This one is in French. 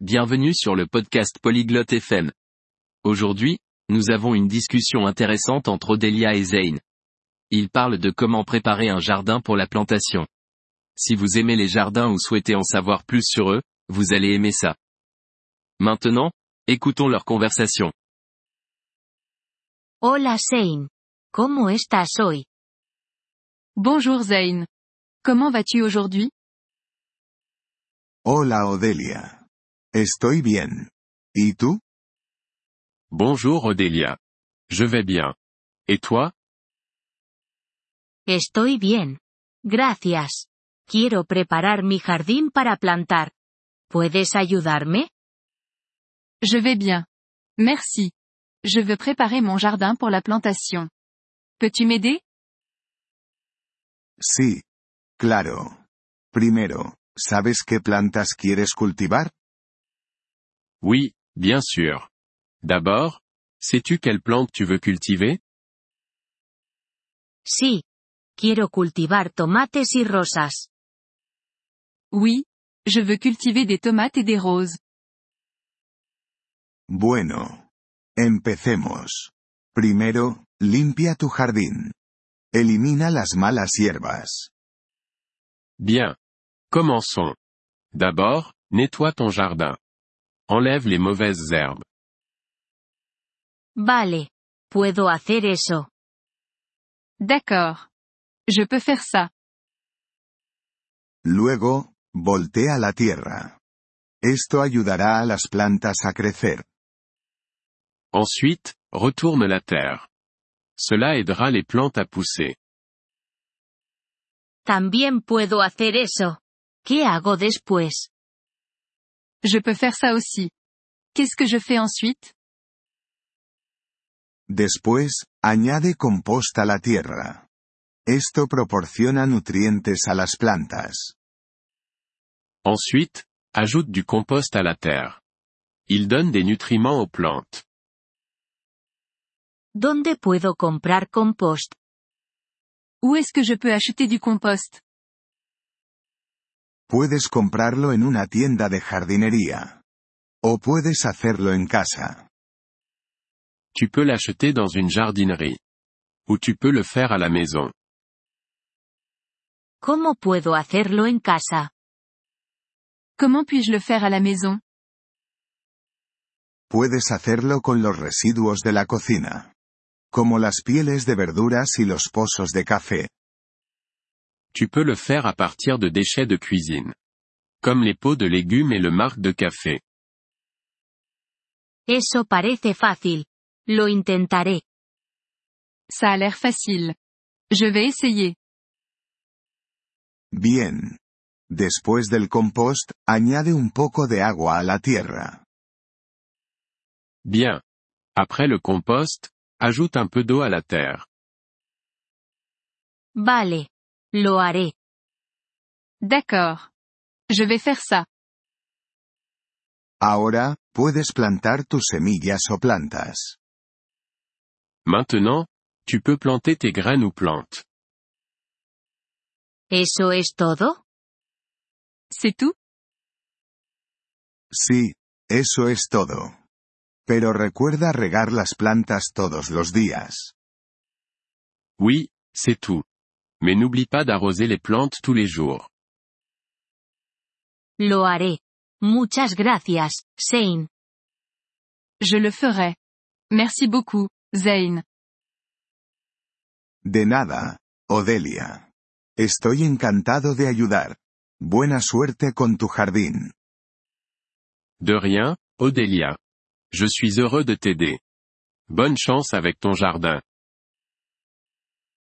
bienvenue sur le podcast Polyglotte FM. Aujourd'hui, nous avons une discussion intéressante entre Odélia et Zane. Ils parlent de comment préparer un jardin pour la plantation. Si vous aimez les jardins ou souhaitez en savoir plus sur eux, vous allez aimer ça. Maintenant, écoutons leur conversation. Hola Zane. ¿Cómo estás hoy? Bonjour Zane. Comment vas-tu aujourd'hui? Hola Odelia. Estoy bien. ¿Y tú? Bonjour Odélia. Je vais bien. Et toi? Estoy bien. Gracias. Quiero preparar mi jardín para plantar. ¿Puedes ayudarme? Je vais bien. Merci. Je veux préparer mon jardin pour la plantation. Peux-tu m'aider? Sí. Claro. Primero, ¿sabes qué plantas quieres cultivar? Oui, bien sûr. D'abord, sais-tu quelle plante tu veux cultiver? Sí. Quiero cultivar tomates y rosas. Oui, je veux cultiver des tomates et des roses. Bueno. Empecemos. Primero, limpia tu jardín. Elimina las malas hierbas. Bien. Commençons. D'abord, nettoie ton jardin. Enlève les mauvaises herbes. Vale. Puedo hacer eso. D'accord. Je peux faire ça. Luego, voltea la tierra. Esto ayudará a las plantas a crecer. Ensuite, retourne la terre. Cela aidera les plantes à pousser. También puedo hacer eso. ¿Qué hago después? Je peux faire ça aussi. Qu'est-ce que je fais ensuite? Después, añade compost a la tierra. Esto proporciona nutrientes a las plantas. Ensuite, ajoute du compost à la terre. Il donne des nutriments aux plantes. ¿Dónde puedo comprar compost? Où est-ce que je peux acheter du compost? Puedes comprarlo en una tienda de jardinería. O puedes hacerlo en casa. Tu peux l'acheter dans une jardinerie. Ou tu peux le faire à la maison. ¿Cómo puedo hacerlo en casa? Comment puis-je le faire à la maison Puedes hacerlo con los residuos de la cocina. Como las pieles de verduras y los pozos de café. Tu peux le faire à partir de déchets de cuisine. Comme les pots de légumes et le marc de café. Eso parece fácil. Lo intentaré. Ça a l'air facile. Je vais essayer. Bien. Después del compost, añade un poco de agua a la tierra. Bien. Après le compost, ajoute un peu d'eau à la terre. Vale. Lo haré. D'accord. Je vais faire ça. Ahora, puedes plantar tus semillas o plantas. Maintenant, tu peux planter tes graines ou plantes. ¿Eso es todo? C'est tout? Sí, eso es todo. Pero recuerda regar las plantas todos los días. Oui, c'est tout. Mais n'oublie pas d'arroser les plantes tous les jours. Lo haré. Muchas gracias, Zane. Je le ferai. Merci beaucoup, Zane. De nada, Odelia. Estoy encantado de ayudar. Buena suerte con tu jardín. De rien, Odélia. Je suis heureux de t'aider. Bonne chance avec ton jardin.